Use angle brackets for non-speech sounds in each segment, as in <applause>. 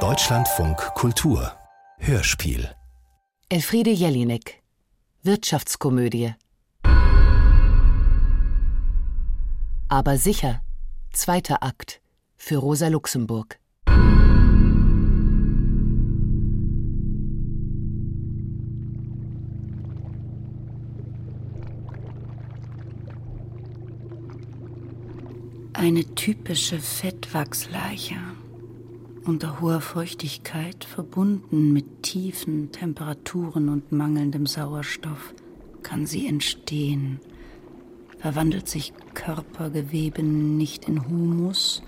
Deutschlandfunk Kultur. Hörspiel. Elfriede Jelinek. Wirtschaftskomödie. Aber sicher Zweiter Akt für Rosa Luxemburg Eine typische Fettwachsleiche unter hoher Feuchtigkeit verbunden mit tiefen Temperaturen und mangelndem Sauerstoff kann sie entstehen. Verwandelt sich Körpergewebe nicht in Humus,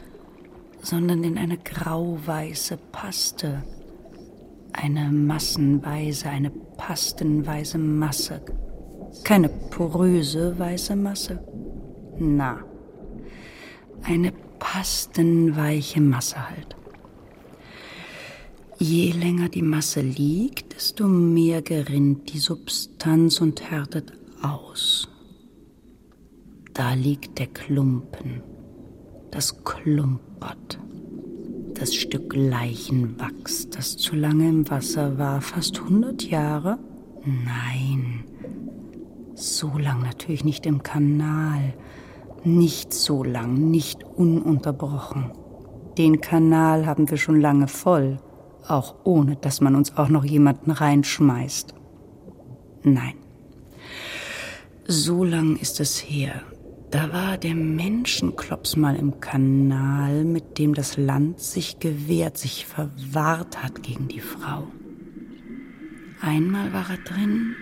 sondern in eine grauweiße Paste, eine massenweise, eine pastenweise Masse, keine poröse weiße Masse. Na, eine pastenweiche Masse halt. Je länger die Masse liegt, desto mehr gerinnt die Substanz und härtet aus. Da liegt der Klumpen, das klumpert, das Stück Leichenwachs, das zu lange im Wasser war, fast hundert Jahre? Nein, so lang natürlich nicht im Kanal, nicht so lang, nicht ununterbrochen. Den Kanal haben wir schon lange voll auch ohne dass man uns auch noch jemanden reinschmeißt. Nein. So lang ist es her. Da war der Menschenklops mal im Kanal, mit dem das Land sich gewehrt, sich verwahrt hat gegen die Frau. Einmal war er drin,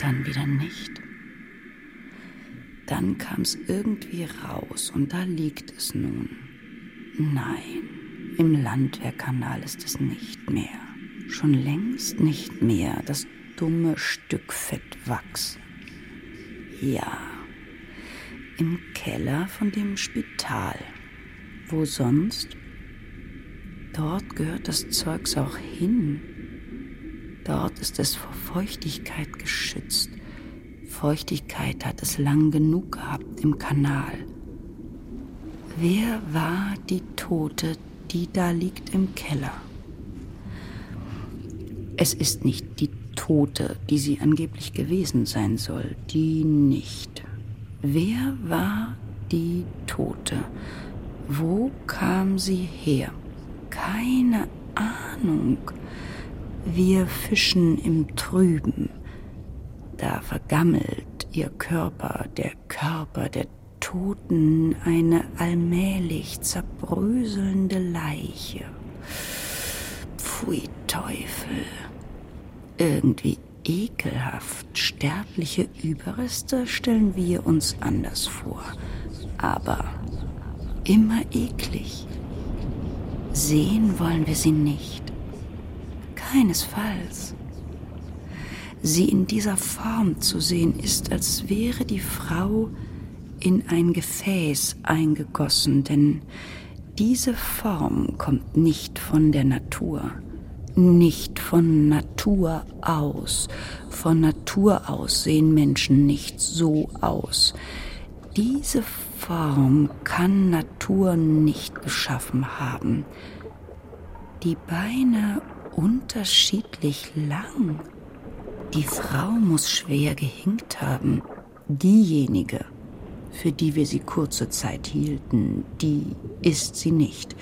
dann wieder nicht. Dann kam es irgendwie raus und da liegt es nun. Nein, im Landwehrkanal ist es nicht mehr. Schon längst nicht mehr das dumme Stück Fettwachs. Ja, im Keller von dem Spital. Wo sonst? Dort gehört das Zeugs auch hin. Dort ist es vor Feuchtigkeit geschützt. Feuchtigkeit hat es lang genug gehabt im Kanal. Wer war die Tote, die da liegt im Keller. Es ist nicht die Tote, die sie angeblich gewesen sein soll, die nicht. Wer war die Tote? Wo kam sie her? Keine Ahnung. Wir fischen im Trüben. Da vergammelt ihr Körper, der Körper der Toten eine allmählich zerbröselnde Leiche. Pfui Teufel. Irgendwie ekelhaft. Sterbliche Überreste stellen wir uns anders vor. Aber immer eklig. Sehen wollen wir sie nicht. Keinesfalls. Sie in dieser Form zu sehen, ist, als wäre die Frau in ein Gefäß eingegossen, denn diese Form kommt nicht von der Natur, nicht von Natur aus. Von Natur aus sehen Menschen nicht so aus. Diese Form kann Natur nicht geschaffen haben. Die Beine unterschiedlich lang. Die Frau muss schwer gehinkt haben. Diejenige, für die wir sie kurze Zeit hielten, die ist sie nicht.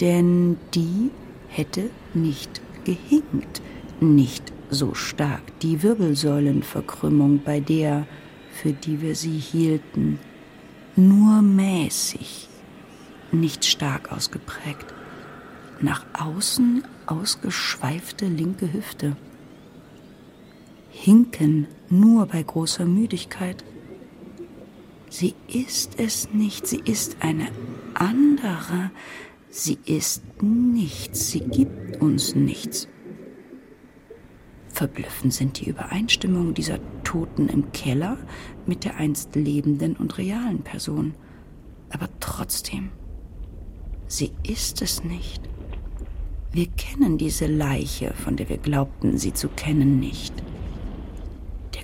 Denn die hätte nicht gehinkt, nicht so stark die Wirbelsäulenverkrümmung bei der, für die wir sie hielten, nur mäßig, nicht stark ausgeprägt. Nach außen ausgeschweifte linke Hüfte. Hinken nur bei großer Müdigkeit Sie ist es nicht, sie ist eine andere, sie ist nichts, sie gibt uns nichts. Verblüffend sind die Übereinstimmungen dieser Toten im Keller mit der einst lebenden und realen Person. Aber trotzdem, sie ist es nicht. Wir kennen diese Leiche, von der wir glaubten, sie zu kennen, nicht.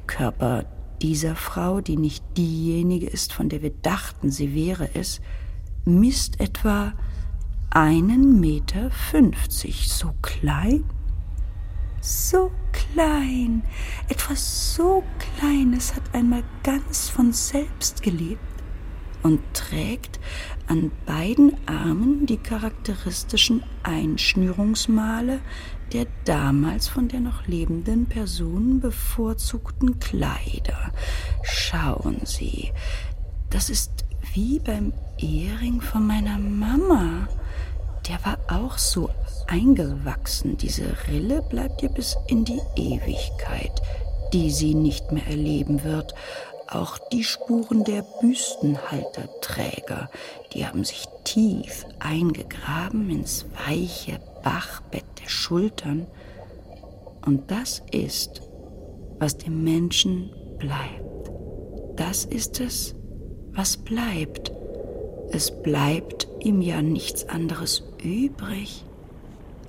Körper dieser Frau, die nicht diejenige ist, von der wir dachten, sie wäre es, misst etwa einen Meter fünfzig. So klein? So klein. Etwas so Kleines hat einmal ganz von selbst gelebt und trägt an beiden Armen die charakteristischen Einschnürungsmale der damals von der noch lebenden Person bevorzugten Kleider. Schauen Sie, das ist wie beim Ehering von meiner Mama. Der war auch so eingewachsen. Diese Rille bleibt ihr bis in die Ewigkeit, die sie nicht mehr erleben wird. Auch die Spuren der Büstenhalterträger, die haben sich tief eingegraben ins weiche Bachbett der Schultern. Und das ist, was dem Menschen bleibt. Das ist es, was bleibt. Es bleibt ihm ja nichts anderes übrig.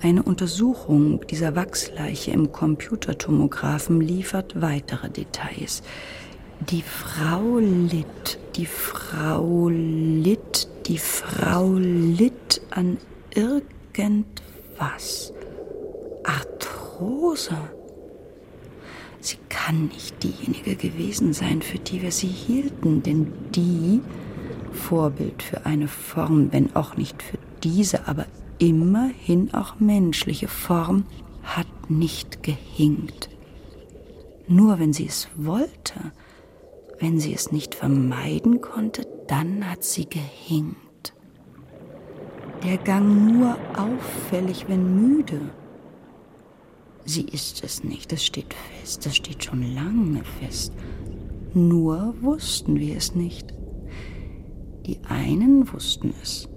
Eine Untersuchung dieser Wachsleiche im Computertomographen liefert weitere Details. Die Frau litt, die Frau litt, die Frau litt an irgendwas. Arthrose. Sie kann nicht diejenige gewesen sein, für die wir sie hielten, denn die, Vorbild für eine Form, wenn auch nicht für diese, aber immerhin auch menschliche Form, hat nicht gehinkt. Nur wenn sie es wollte, wenn sie es nicht vermeiden konnte, dann hat sie gehinkt. Der Gang nur auffällig, wenn müde. Sie ist es nicht, das steht fest, das steht schon lange fest. Nur wussten wir es nicht. Die einen wussten es,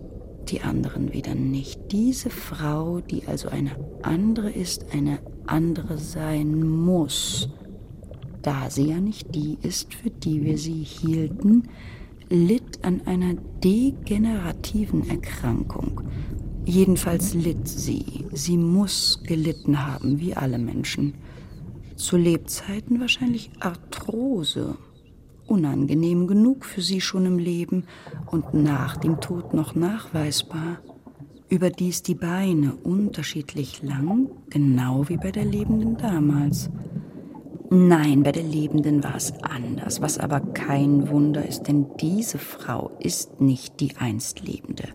die anderen wieder nicht. Diese Frau, die also eine andere ist, eine andere sein muss, da sie ja nicht die ist, für die wir sie hielten, litt an einer degenerativen Erkrankung. Jedenfalls litt sie. Sie muss gelitten haben, wie alle Menschen. Zu Lebzeiten wahrscheinlich Arthrose. Unangenehm genug für sie schon im Leben und nach dem Tod noch nachweisbar. Überdies die Beine unterschiedlich lang, genau wie bei der Lebenden damals. Nein, bei der Lebenden war es anders, was aber kein Wunder ist, denn diese Frau ist nicht die einst Lebende.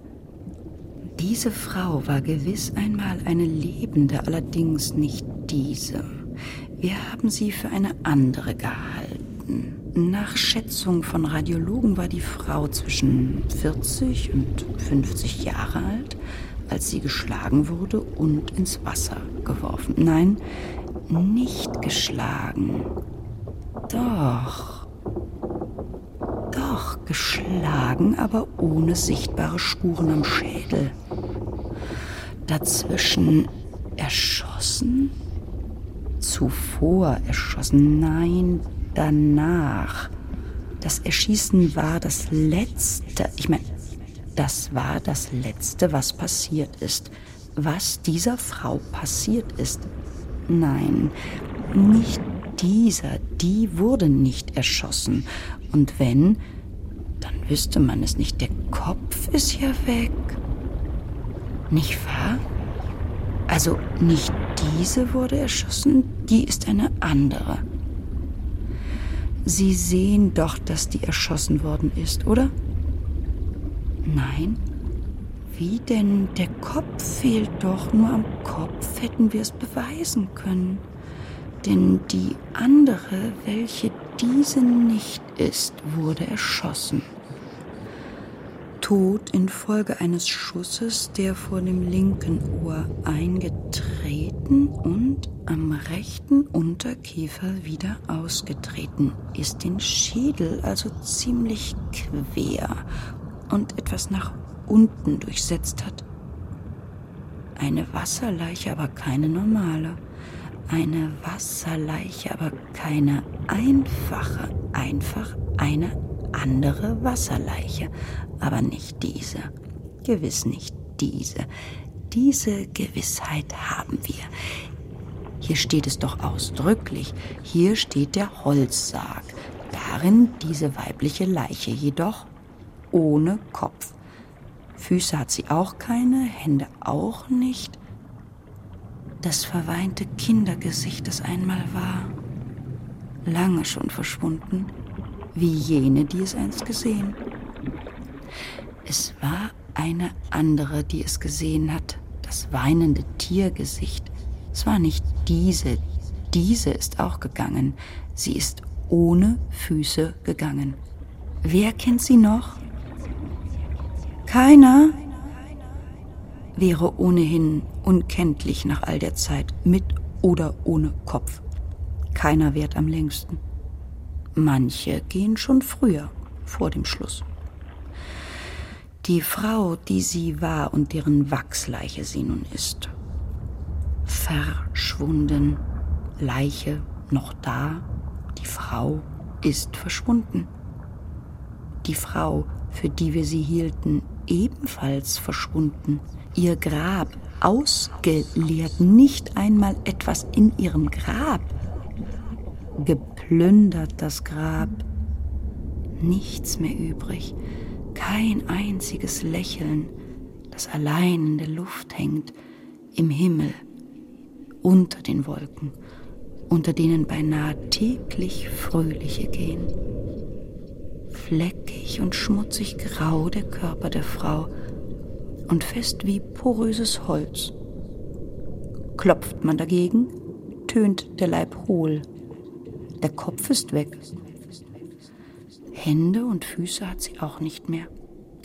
Diese Frau war gewiss einmal eine Lebende, allerdings nicht diese. Wir haben sie für eine andere gehalten. Nach Schätzung von Radiologen war die Frau zwischen 40 und 50 Jahre alt, als sie geschlagen wurde und ins Wasser geworfen. Nein, nicht geschlagen. Doch. Doch, geschlagen, aber ohne sichtbare Spuren am Schädel. Dazwischen erschossen? Zuvor erschossen? Nein, danach. Das Erschießen war das Letzte. Ich meine, das war das Letzte, was passiert ist. Was dieser Frau passiert ist. Nein, nicht dieser, die wurde nicht erschossen. Und wenn, dann wüsste man es nicht. Der Kopf ist ja weg. Nicht wahr? Also nicht diese wurde erschossen, die ist eine andere. Sie sehen doch, dass die erschossen worden ist, oder? Nein? Wie denn? Der Kopf fehlt doch. Nur am Kopf hätten wir es beweisen können. Denn die andere, welche diese nicht ist, wurde erschossen. Tod infolge eines Schusses, der vor dem linken Ohr eingetreten und am rechten Unterkiefer wieder ausgetreten ist, den Schädel also ziemlich quer und etwas nach unten durchsetzt hat. Eine Wasserleiche, aber keine normale. Eine Wasserleiche, aber keine einfache. Einfach eine andere Wasserleiche, aber nicht diese. Gewiss nicht diese. Diese Gewissheit haben wir. Hier steht es doch ausdrücklich. Hier steht der Holzsarg. Darin diese weibliche Leiche jedoch ohne Kopf. Füße hat sie auch keine, Hände auch nicht. Das verweinte Kindergesicht, das einmal war, lange schon verschwunden, wie jene, die es einst gesehen. Es war eine andere, die es gesehen hat, das weinende Tiergesicht. Es war nicht diese, diese ist auch gegangen. Sie ist ohne Füße gegangen. Wer kennt sie noch? Keiner wäre ohnehin unkenntlich nach all der Zeit, mit oder ohne Kopf. Keiner währt am längsten. Manche gehen schon früher, vor dem Schluss. Die Frau, die sie war und deren Wachsleiche sie nun ist. Verschwunden, Leiche noch da, die Frau ist verschwunden. Die Frau, für die wir sie hielten, ebenfalls verschwunden. Ihr Grab ausgeleert, nicht einmal etwas in ihrem Grab. Geplündert das Grab, nichts mehr übrig, kein einziges Lächeln, das allein in der Luft hängt, im Himmel, unter den Wolken, unter denen beinahe täglich Fröhliche gehen. Fleckig und schmutzig grau der Körper der Frau und fest wie poröses Holz. Klopft man dagegen, tönt der Leib hohl. Der Kopf ist weg. Hände und Füße hat sie auch nicht mehr.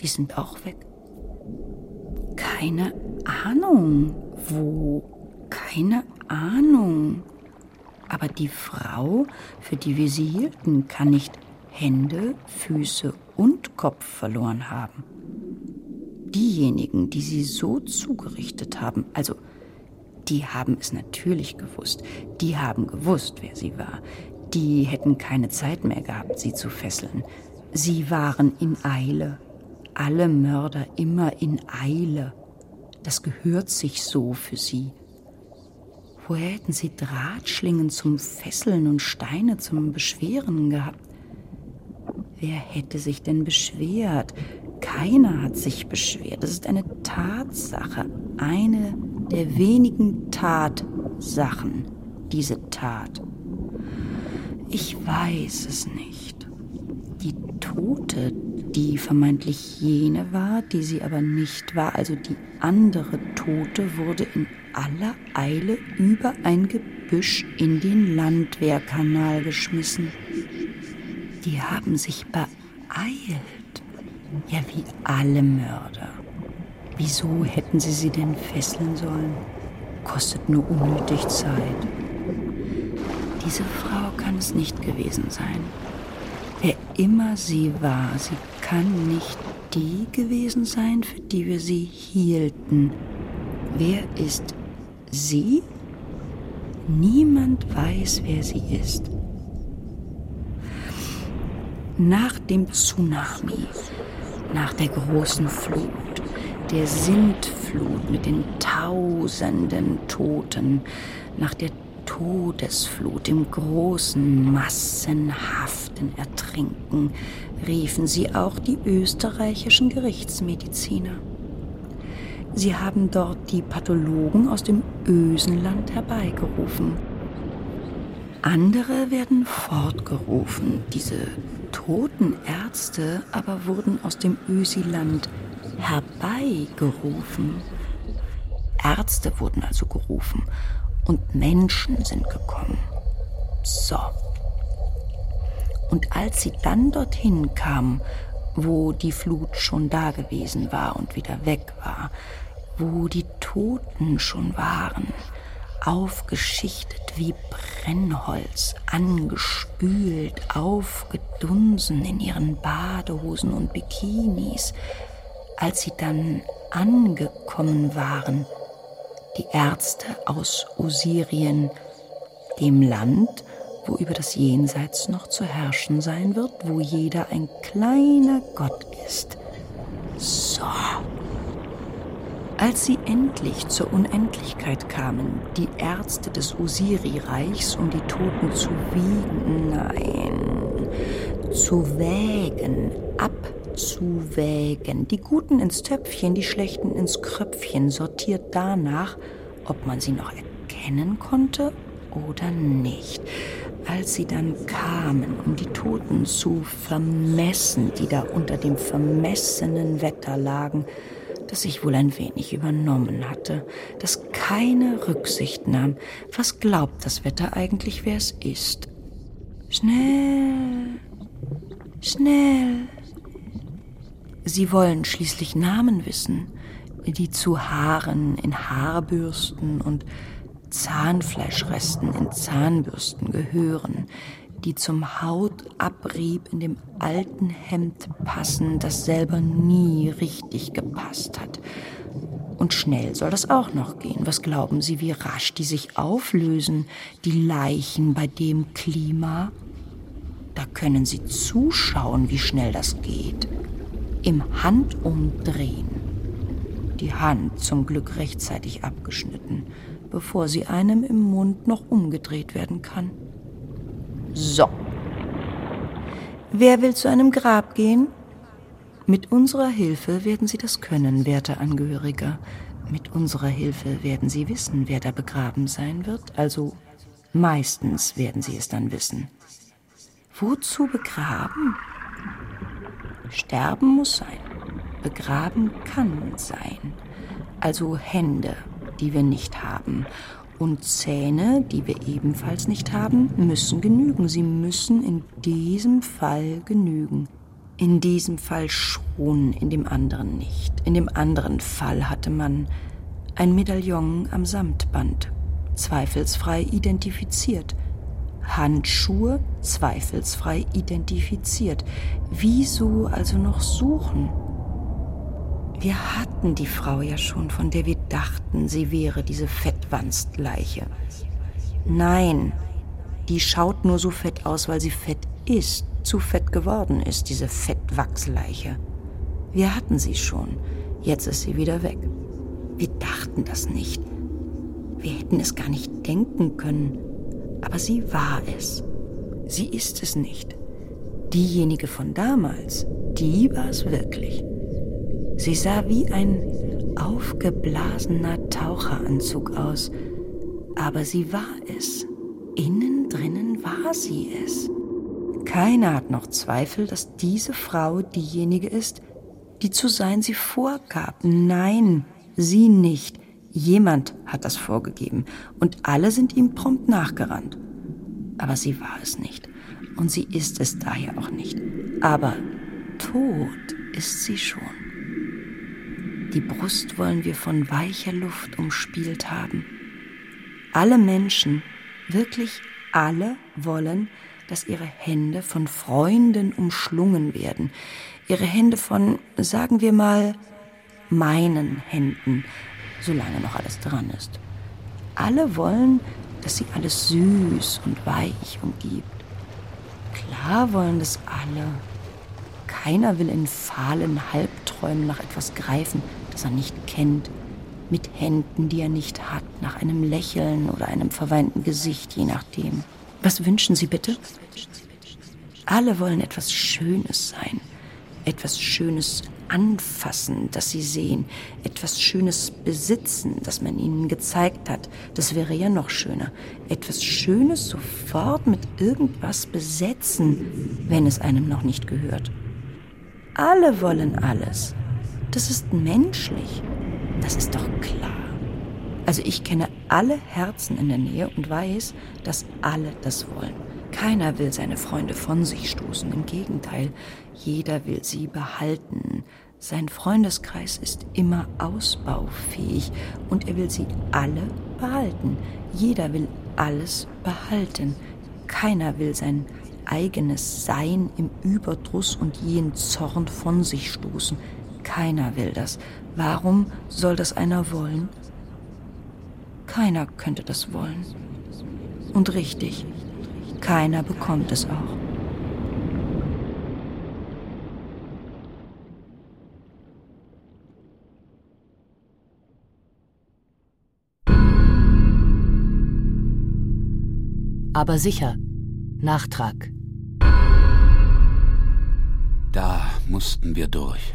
Die sind auch weg. Keine Ahnung, wo. Keine Ahnung. Aber die Frau, für die wir sie hielten, kann nicht Hände, Füße und Kopf verloren haben. Diejenigen, die sie so zugerichtet haben, also die haben es natürlich gewusst, die haben gewusst, wer sie war, die hätten keine Zeit mehr gehabt, sie zu fesseln. Sie waren in Eile, alle Mörder immer in Eile. Das gehört sich so für sie. Woher hätten sie Drahtschlingen zum Fesseln und Steine zum Beschweren gehabt? Wer hätte sich denn beschwert? Keiner hat sich beschwert. Das ist eine Tatsache, eine der wenigen Tatsachen, diese Tat. Ich weiß es nicht. Die Tote, die vermeintlich jene war, die sie aber nicht war, also die andere Tote, wurde in aller Eile über ein Gebüsch in den Landwehrkanal geschmissen. Die haben sich beeilt. Ja, wie alle Mörder. Wieso hätten sie sie denn fesseln sollen? Kostet nur unnötig Zeit. Diese Frau kann es nicht gewesen sein. Wer immer sie war, sie kann nicht die gewesen sein, für die wir sie hielten. Wer ist sie? Niemand weiß, wer sie ist. Nach dem Tsunami, nach der großen Flut, der Sintflut mit den tausenden Toten, nach der Todesflut im großen, massenhaften Ertrinken, riefen sie auch die österreichischen Gerichtsmediziner. Sie haben dort die Pathologen aus dem Ösenland herbeigerufen. Andere werden fortgerufen, diese toten Ärzte aber wurden aus dem Ösiland herbeigerufen. Ärzte wurden also gerufen und Menschen sind gekommen. So. Und als sie dann dorthin kamen, wo die Flut schon da gewesen war und wieder weg war, wo die Toten schon waren, aufgeschichtet wie Brennholz, angespült, aufgedunsen in ihren Badehosen und Bikinis, als sie dann angekommen waren, die Ärzte aus Osirien, dem Land, wo über das Jenseits noch zu herrschen sein wird, wo jeder ein kleiner Gott ist. So. Als sie endlich zur Unendlichkeit kamen, die Ärzte des Osiri-Reichs, um die Toten zu wiegen, nein, zu wägen, ab abzuwägen, die Guten ins Töpfchen, die Schlechten ins Kröpfchen, sortiert danach, ob man sie noch erkennen konnte oder nicht. Als sie dann kamen, um die Toten zu vermessen, die da unter dem vermessenen Wetter lagen, das sich wohl ein wenig übernommen hatte, das keine Rücksicht nahm. Was glaubt das Wetter eigentlich, wer es ist? Schnell, schnell. Sie wollen schließlich Namen wissen, die zu Haaren in Haarbürsten und Zahnfleischresten in Zahnbürsten gehören, die zum Hautabrieb in dem alten Hemd passen, das selber nie richtig gepasst hat. Und schnell soll das auch noch gehen. Was glauben Sie, wie rasch die sich auflösen, die Leichen bei dem Klima? Da können Sie zuschauen, wie schnell das geht. Im Handumdrehen. Die Hand zum Glück rechtzeitig abgeschnitten, bevor sie einem im Mund noch umgedreht werden kann. So. Wer will zu einem Grab gehen? Mit unserer Hilfe werden Sie das können, werter Angehöriger. Mit unserer Hilfe werden Sie wissen, wer da begraben sein wird. Also meistens werden Sie es dann wissen. Wozu begraben? Sterben muss sein. Begraben kann sein. Also Hände, die wir nicht haben. Und Zähne, die wir ebenfalls nicht haben, müssen genügen. Sie müssen in diesem Fall genügen. In diesem Fall schon, in dem anderen nicht. In dem anderen Fall hatte man ein Medaillon am Samtband, zweifelsfrei identifiziert. Handschuhe, zweifelsfrei identifiziert. Wieso also noch suchen? Wir hatten die Frau ja schon, von der wir dachten, sie wäre diese Fettwanstleiche. Nein, die schaut nur so fett aus, weil sie fett ist, zu fett geworden ist, diese Fettwachsleiche. Wir hatten sie schon, jetzt ist sie wieder weg. Wir dachten das nicht. Wir hätten es gar nicht denken können, aber sie war es. Sie ist es nicht. Diejenige von damals, die war es wirklich. Sie sah wie ein aufgeblasener Taucheranzug aus, aber sie war es. Innen drinnen war sie es. Keiner hat noch Zweifel, dass diese Frau diejenige ist, die zu sein sie vorgab. Nein, sie nicht. Jemand hat das vorgegeben und alle sind ihm prompt nachgerannt. Aber sie war es nicht und sie ist es daher auch nicht. Aber tot ist sie schon. Die Brust wollen wir von weicher Luft umspielt haben. Alle Menschen, wirklich alle wollen, dass ihre Hände von Freunden umschlungen werden. Ihre Hände von, sagen wir mal, meinen Händen, solange noch alles dran ist. Alle wollen, dass sie alles süß und weich umgibt. Klar wollen das alle. Keiner will in fahlen Halbträumen nach etwas greifen, das er nicht kennt, mit Händen, die er nicht hat, nach einem Lächeln oder einem verweinten Gesicht, je nachdem. Was wünschen Sie bitte? Alle wollen etwas Schönes sein, etwas Schönes anfassen, das sie sehen, etwas Schönes besitzen, das man ihnen gezeigt hat. Das wäre ja noch schöner. Etwas Schönes sofort mit irgendwas besetzen, wenn es einem noch nicht gehört. Alle wollen alles. Das ist menschlich. Das ist doch klar. Also ich kenne alle Herzen in der Nähe und weiß, dass alle das wollen. Keiner will seine Freunde von sich stoßen. Im Gegenteil, jeder will sie behalten. Sein Freundeskreis ist immer ausbaufähig und er will sie alle behalten. Jeder will alles behalten. Keiner will sein eigenes Sein im Überdruss und jeden Zorn von sich stoßen. Keiner will das. Warum soll das einer wollen? Keiner könnte das wollen. Und richtig, keiner bekommt es auch. Aber sicher. Nachtrag. Da mussten wir durch.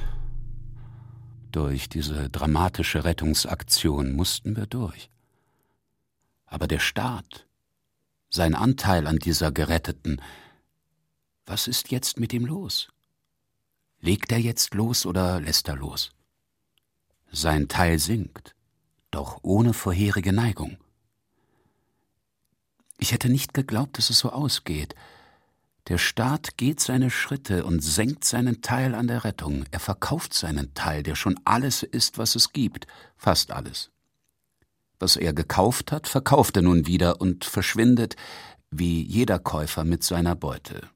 Durch diese dramatische Rettungsaktion mussten wir durch. Aber der Staat, sein Anteil an dieser Geretteten, was ist jetzt mit ihm los? Legt er jetzt los oder lässt er los? Sein Teil sinkt, doch ohne vorherige Neigung. Ich hätte nicht geglaubt, dass es so ausgeht. Der Staat geht seine Schritte und senkt seinen Teil an der Rettung. Er verkauft seinen Teil, der schon alles ist, was es gibt, fast alles. Was er gekauft hat, verkauft er nun wieder und verschwindet wie jeder Käufer mit seiner Beute.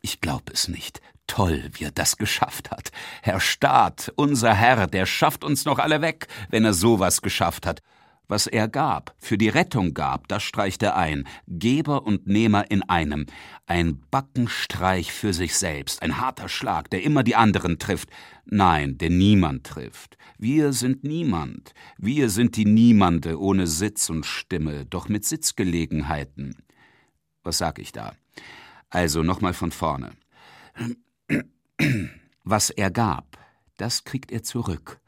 Ich glaub es nicht. Toll, wie er das geschafft hat. Herr Staat, unser Herr, der schafft uns noch alle weg, wenn er sowas geschafft hat. Was er gab, für die Rettung gab, das streicht er ein. Geber und Nehmer in einem. Ein Backenstreich für sich selbst, ein harter Schlag, der immer die anderen trifft. Nein, der niemand trifft. Wir sind niemand. Wir sind die Niemande ohne Sitz und Stimme, doch mit Sitzgelegenheiten. Was sag ich da? Also nochmal von vorne. <clears throat> Was er gab, das kriegt er zurück.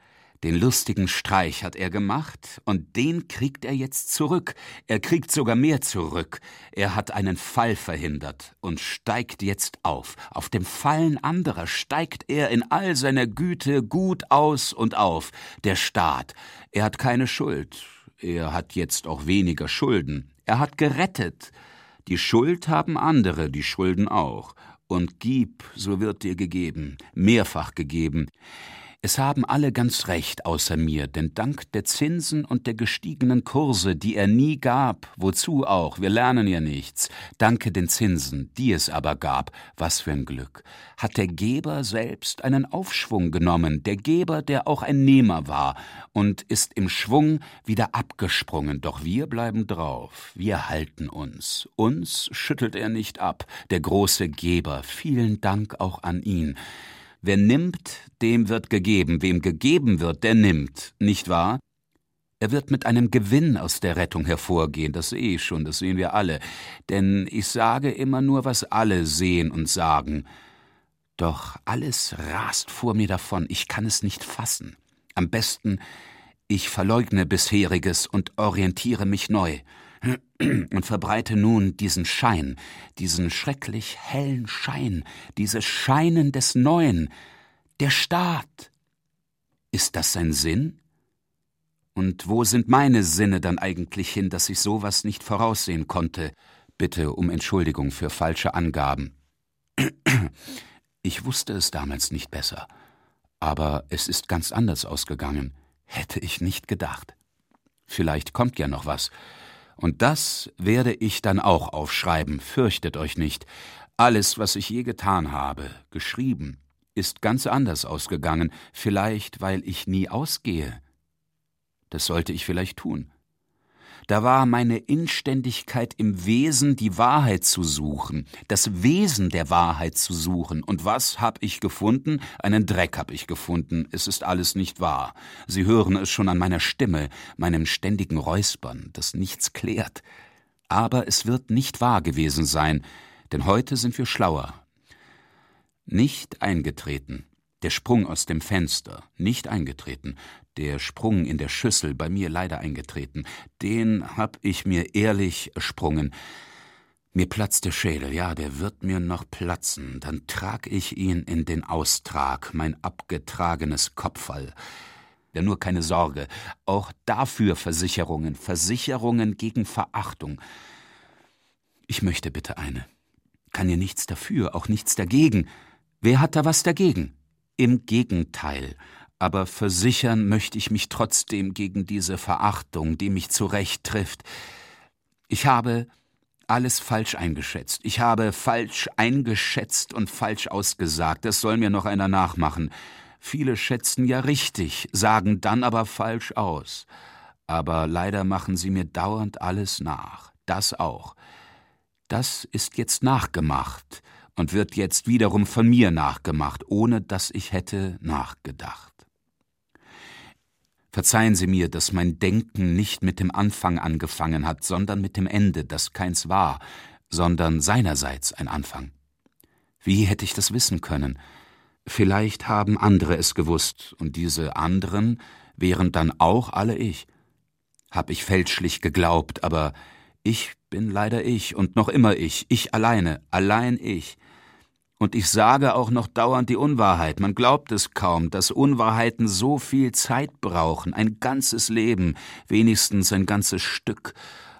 Den lustigen Streich hat er gemacht, und den kriegt er jetzt zurück. Er kriegt sogar mehr zurück. Er hat einen Fall verhindert und steigt jetzt auf. Auf dem Fallen anderer steigt er in all seiner Güte gut aus und auf. Der Staat. Er hat keine Schuld. Er hat jetzt auch weniger Schulden. Er hat gerettet. Die Schuld haben andere, die Schulden auch. Und gib, so wird dir gegeben, mehrfach gegeben. Es haben alle ganz recht außer mir, denn dank der Zinsen und der gestiegenen Kurse, die er nie gab, wozu auch, wir lernen ja nichts, danke den Zinsen, die es aber gab, was für ein Glück, hat der Geber selbst einen Aufschwung genommen, der Geber, der auch ein Nehmer war, und ist im Schwung wieder abgesprungen, doch wir bleiben drauf, wir halten uns, uns schüttelt er nicht ab, der große Geber, vielen Dank auch an ihn, Wer nimmt, dem wird gegeben, wem gegeben wird, der nimmt, nicht wahr? Er wird mit einem Gewinn aus der Rettung hervorgehen, das sehe ich schon, das sehen wir alle, denn ich sage immer nur, was alle sehen und sagen. Doch alles rast vor mir davon, ich kann es nicht fassen. Am besten, ich verleugne bisheriges und orientiere mich neu und verbreite nun diesen Schein, diesen schrecklich hellen Schein, dieses Scheinen des Neuen, der Staat. Ist das sein Sinn? Und wo sind meine Sinne dann eigentlich hin, dass ich sowas nicht voraussehen konnte? Bitte um Entschuldigung für falsche Angaben. Ich wusste es damals nicht besser, aber es ist ganz anders ausgegangen. Hätte ich nicht gedacht. Vielleicht kommt ja noch was. Und das werde ich dann auch aufschreiben, fürchtet euch nicht. Alles, was ich je getan habe, geschrieben, ist ganz anders ausgegangen, vielleicht weil ich nie ausgehe. Das sollte ich vielleicht tun. Da war meine Inständigkeit im Wesen, die Wahrheit zu suchen, das Wesen der Wahrheit zu suchen. Und was hab ich gefunden? Einen Dreck hab ich gefunden. Es ist alles nicht wahr. Sie hören es schon an meiner Stimme, meinem ständigen Räuspern, das nichts klärt. Aber es wird nicht wahr gewesen sein, denn heute sind wir schlauer. Nicht eingetreten. Der Sprung aus dem Fenster, nicht eingetreten der Sprung in der Schüssel bei mir leider eingetreten. Den hab ich mir ehrlich ersprungen. Mir platzt der Schädel, ja, der wird mir noch platzen. Dann trag ich ihn in den Austrag, mein abgetragenes Kopfall. Ja, nur keine Sorge, auch dafür Versicherungen, Versicherungen gegen Verachtung. Ich möchte bitte eine. Kann ihr nichts dafür, auch nichts dagegen. Wer hat da was dagegen? Im Gegenteil aber versichern möchte ich mich trotzdem gegen diese Verachtung, die mich zurecht trifft. Ich habe alles falsch eingeschätzt. Ich habe falsch eingeschätzt und falsch ausgesagt. Das soll mir noch einer nachmachen. Viele schätzen ja richtig, sagen dann aber falsch aus. Aber leider machen sie mir dauernd alles nach. Das auch. Das ist jetzt nachgemacht und wird jetzt wiederum von mir nachgemacht, ohne dass ich hätte nachgedacht. Verzeihen Sie mir, dass mein Denken nicht mit dem Anfang angefangen hat, sondern mit dem Ende, das keins war, sondern seinerseits ein Anfang. Wie hätte ich das wissen können? Vielleicht haben andere es gewusst, und diese anderen wären dann auch alle ich. Hab ich fälschlich geglaubt, aber ich bin leider ich und noch immer ich, ich alleine, allein ich. Und ich sage auch noch dauernd die Unwahrheit. Man glaubt es kaum, dass Unwahrheiten so viel Zeit brauchen, ein ganzes Leben, wenigstens ein ganzes Stück.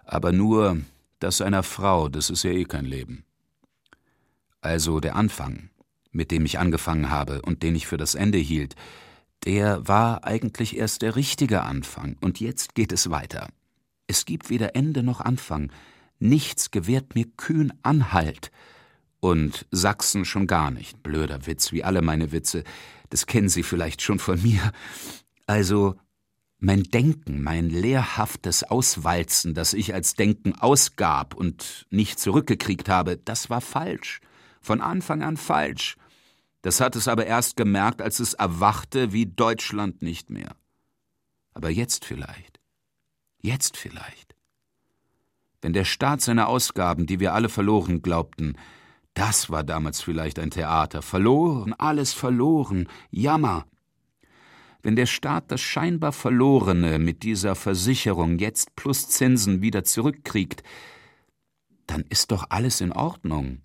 Aber nur das einer Frau, das ist ja eh kein Leben. Also der Anfang, mit dem ich angefangen habe und den ich für das Ende hielt, der war eigentlich erst der richtige Anfang, und jetzt geht es weiter. Es gibt weder Ende noch Anfang, nichts gewährt mir kühn Anhalt, und Sachsen schon gar nicht. Blöder Witz, wie alle meine Witze. Das kennen Sie vielleicht schon von mir. Also, mein Denken, mein lehrhaftes Auswalzen, das ich als Denken ausgab und nicht zurückgekriegt habe, das war falsch. Von Anfang an falsch. Das hat es aber erst gemerkt, als es erwachte wie Deutschland nicht mehr. Aber jetzt vielleicht. Jetzt vielleicht. Wenn der Staat seine Ausgaben, die wir alle verloren glaubten, das war damals vielleicht ein Theater. Verloren, alles verloren. Jammer. Wenn der Staat das scheinbar Verlorene mit dieser Versicherung jetzt plus Zinsen wieder zurückkriegt, dann ist doch alles in Ordnung.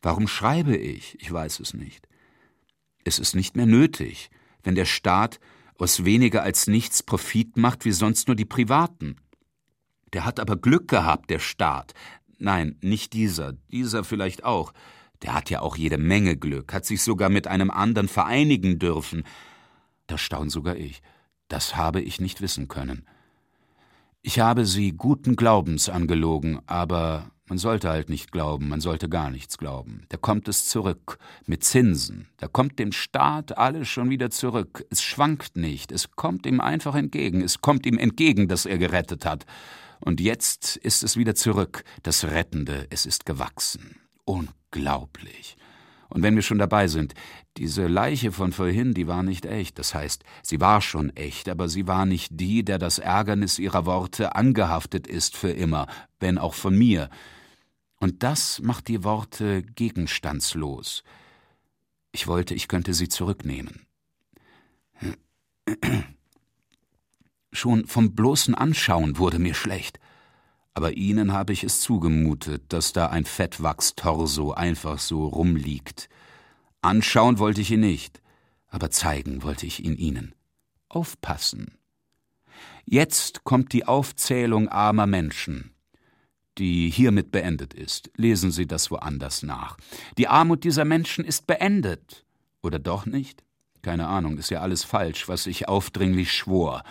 Warum schreibe ich? Ich weiß es nicht. Es ist nicht mehr nötig, wenn der Staat aus weniger als nichts Profit macht wie sonst nur die Privaten. Der hat aber Glück gehabt, der Staat, Nein, nicht dieser, dieser vielleicht auch. Der hat ja auch jede Menge Glück, hat sich sogar mit einem anderen vereinigen dürfen. Da staunt sogar ich. Das habe ich nicht wissen können. Ich habe sie guten Glaubens angelogen, aber man sollte halt nicht glauben, man sollte gar nichts glauben. Da kommt es zurück, mit Zinsen. Da kommt dem Staat alles schon wieder zurück. Es schwankt nicht, es kommt ihm einfach entgegen. Es kommt ihm entgegen, dass er gerettet hat. Und jetzt ist es wieder zurück, das Rettende, es ist gewachsen. Unglaublich. Und wenn wir schon dabei sind, diese Leiche von vorhin, die war nicht echt. Das heißt, sie war schon echt, aber sie war nicht die, der das Ärgernis ihrer Worte angehaftet ist für immer, wenn auch von mir. Und das macht die Worte gegenstandslos. Ich wollte, ich könnte sie zurücknehmen. <clears throat> Schon vom bloßen Anschauen wurde mir schlecht. Aber ihnen habe ich es zugemutet, dass da ein Fettwachstorso einfach so rumliegt. Anschauen wollte ich ihn nicht, aber zeigen wollte ich ihn ihnen. Aufpassen. Jetzt kommt die Aufzählung armer Menschen, die hiermit beendet ist. Lesen Sie das woanders nach. Die Armut dieser Menschen ist beendet. Oder doch nicht? Keine Ahnung, ist ja alles falsch, was ich aufdringlich schwor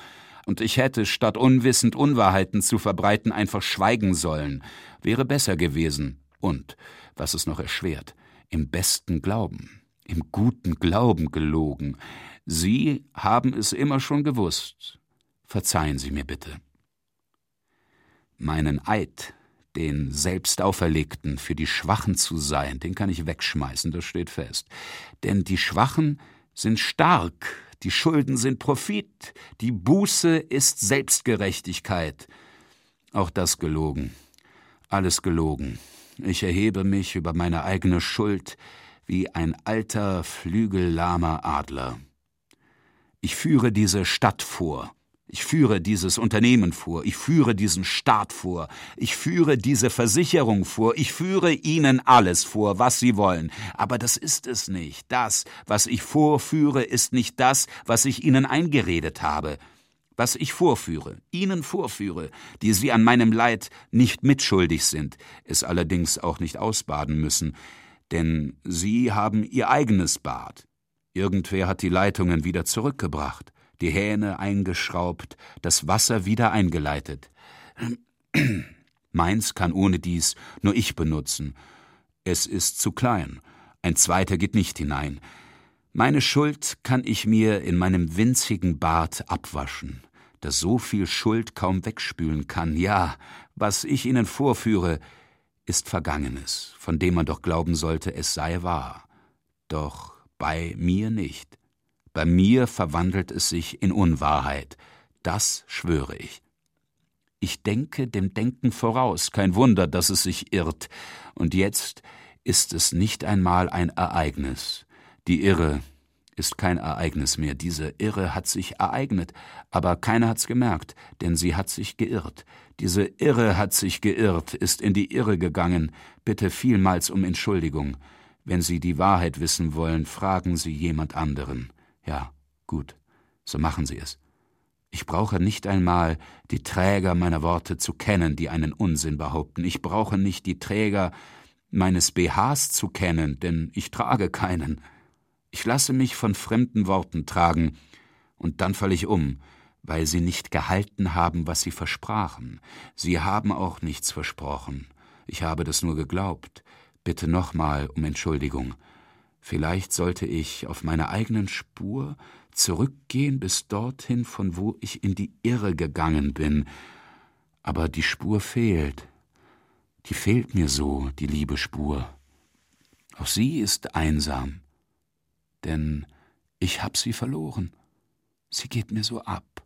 und ich hätte, statt unwissend Unwahrheiten zu verbreiten, einfach schweigen sollen, wäre besser gewesen. Und, was es noch erschwert, im besten Glauben, im guten Glauben gelogen. Sie haben es immer schon gewusst. Verzeihen Sie mir bitte. Meinen Eid, den selbst auferlegten, für die Schwachen zu sein, den kann ich wegschmeißen, das steht fest. Denn die Schwachen sind stark, die Schulden sind Profit, die Buße ist Selbstgerechtigkeit. Auch das gelogen. Alles gelogen. Ich erhebe mich über meine eigene Schuld wie ein alter, flügellahmer Adler. Ich führe diese Stadt vor, ich führe dieses Unternehmen vor, ich führe diesen Staat vor, ich führe diese Versicherung vor, ich führe Ihnen alles vor, was Sie wollen. Aber das ist es nicht. Das, was ich vorführe, ist nicht das, was ich Ihnen eingeredet habe. Was ich vorführe, Ihnen vorführe, die Sie an meinem Leid nicht mitschuldig sind, es allerdings auch nicht ausbaden müssen, denn Sie haben Ihr eigenes Bad. Irgendwer hat die Leitungen wieder zurückgebracht die Hähne eingeschraubt, das Wasser wieder eingeleitet. <clears throat> Meins kann ohne dies nur ich benutzen. Es ist zu klein. Ein zweiter geht nicht hinein. Meine Schuld kann ich mir in meinem winzigen Bad abwaschen, das so viel Schuld kaum wegspülen kann. Ja, was ich Ihnen vorführe, ist Vergangenes, von dem man doch glauben sollte, es sei wahr. Doch bei mir nicht. Bei mir verwandelt es sich in Unwahrheit. Das schwöre ich. Ich denke dem Denken voraus, kein Wunder, dass es sich irrt. Und jetzt ist es nicht einmal ein Ereignis. Die Irre ist kein Ereignis mehr. Diese Irre hat sich ereignet, aber keiner hat's gemerkt, denn sie hat sich geirrt. Diese Irre hat sich geirrt, ist in die Irre gegangen. Bitte vielmals um Entschuldigung. Wenn Sie die Wahrheit wissen wollen, fragen Sie jemand anderen. Ja, gut, so machen Sie es. Ich brauche nicht einmal die Träger meiner Worte zu kennen, die einen Unsinn behaupten. Ich brauche nicht die Träger meines BHs zu kennen, denn ich trage keinen. Ich lasse mich von fremden Worten tragen, und dann falle ich um, weil sie nicht gehalten haben, was sie versprachen. Sie haben auch nichts versprochen. Ich habe das nur geglaubt. Bitte nochmal um Entschuldigung. Vielleicht sollte ich auf meiner eigenen Spur zurückgehen bis dorthin, von wo ich in die Irre gegangen bin. Aber die Spur fehlt. Die fehlt mir so, die liebe Spur. Auch sie ist einsam, denn ich hab sie verloren. Sie geht mir so ab.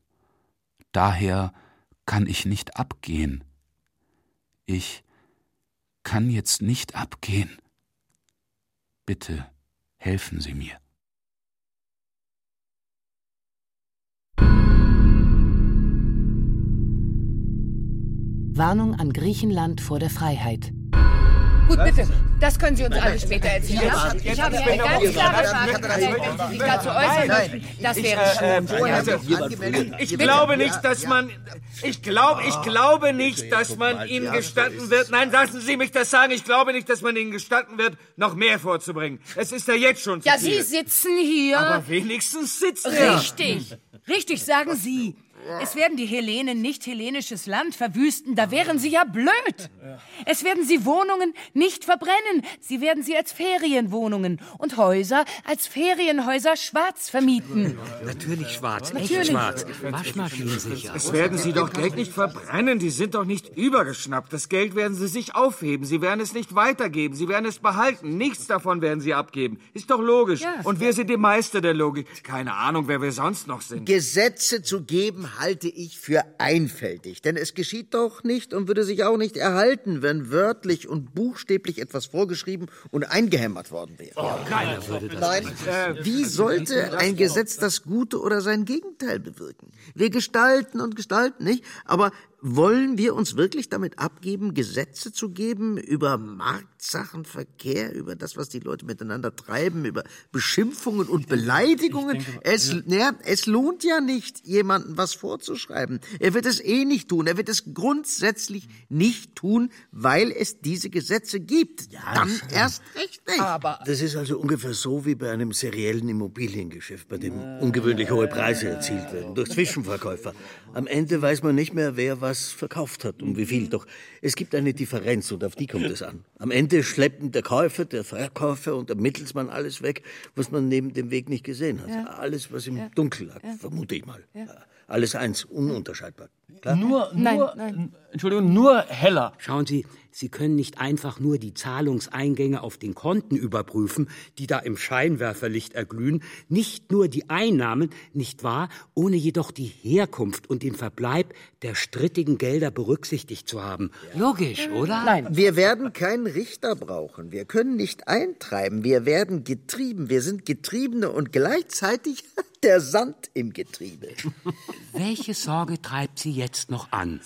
Daher kann ich nicht abgehen. Ich kann jetzt nicht abgehen. Bitte helfen Sie mir. Warnung an Griechenland vor der Freiheit. Gut, bitte. Das können Sie uns alles später erzählen. Ich habe hier ein ganz. Wenn Sie sich dazu äußern möchten, das wäre schön. Ich glaube nicht, dass man... Ich glaube, ich glaube nicht, dass man Ihnen gestatten wird... Nein, lassen Sie mich das sagen. Ich glaube nicht, dass man Ihnen gestatten wird, noch mehr vorzubringen. Es ist ja jetzt schon zu Ja. Sie sitzen hier. Aber wenigstens sitzen. Richtig. Richtig, sagen Sie. Es werden die Hellenen nicht hellenisches Land verwüsten, da wären sie ja blöd. Es werden sie Wohnungen nicht verbrennen, sie werden sie als Ferienwohnungen und Häuser als Ferienhäuser schwarz vermieten. Natürlich schwarz, Natürlich. echt schwarz. Waschmaschinen sicher. Es werden Sie doch Geld nicht verbrennen. Die sind doch nicht übergeschnappt. Das Geld werden Sie sich aufheben. Sie werden es nicht weitergeben. Sie werden es behalten. Nichts davon werden Sie abgeben. Ist doch logisch. Ja. Und wir sind die Meister der Logik. Keine Ahnung, wer wir sonst noch sind. Gesetze zu geben halte ich für einfältig, denn es geschieht doch nicht und würde sich auch nicht erhalten, wenn wörtlich und buchstäblich etwas vorgeschrieben und eingehämmert worden wäre. Keiner würde das. Nein, wie sollte ein Gesetz das Gute oder sein Gegenteil bewirken? Wir gestalten und gestalten, nicht? Aber wollen wir uns wirklich damit abgeben, Gesetze zu geben über Marktsachenverkehr, über das, was die Leute miteinander treiben, über Beschimpfungen und Beleidigungen? es, ja, es lohnt ja nicht, jemandem was vorzuschreiben. Er wird es eh nicht tun. Er wird es grundsätzlich nicht tun, weil es diese Gesetze gibt. Dann erst recht nicht. Das ist also ungefähr so wie bei einem seriellen Immobiliengeschäft, bei dem ungewöhnlich hohe Preise erzielt werden durch <laughs> Zwischenverkäufer. Am Ende weiß man nicht mehr, wer was verkauft hat und wie viel. Doch es gibt eine Differenz und auf die kommt es an. Am Ende schleppen der Käufer, der Verkäufer und der Mittelsmann alles weg, was man neben dem Weg nicht gesehen hat. Alles, was im Dunkeln lag, vermute ich mal. Alles eins, ununterscheidbar. Klar? Nur, Nein, nur, nein. Entschuldigung, nur heller. Schauen Sie, Sie können nicht einfach nur die Zahlungseingänge auf den Konten überprüfen, die da im Scheinwerferlicht erglühen, nicht nur die Einnahmen, nicht wahr, ohne jedoch die Herkunft und den Verbleib der strittigen Gelder berücksichtigt zu haben. Logisch, oder? Nein. Wir werden keinen Richter brauchen. Wir können nicht eintreiben. Wir werden getrieben. Wir sind Getriebene und gleichzeitig der Sand im Getriebe. <laughs> Welche Sorge treibt Sie jetzt noch an?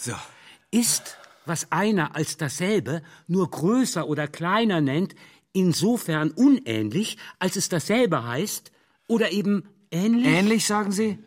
Ist, was einer als dasselbe nur größer oder kleiner nennt, insofern unähnlich, als es dasselbe heißt, oder eben ähnlich? Ähnlich, sagen Sie?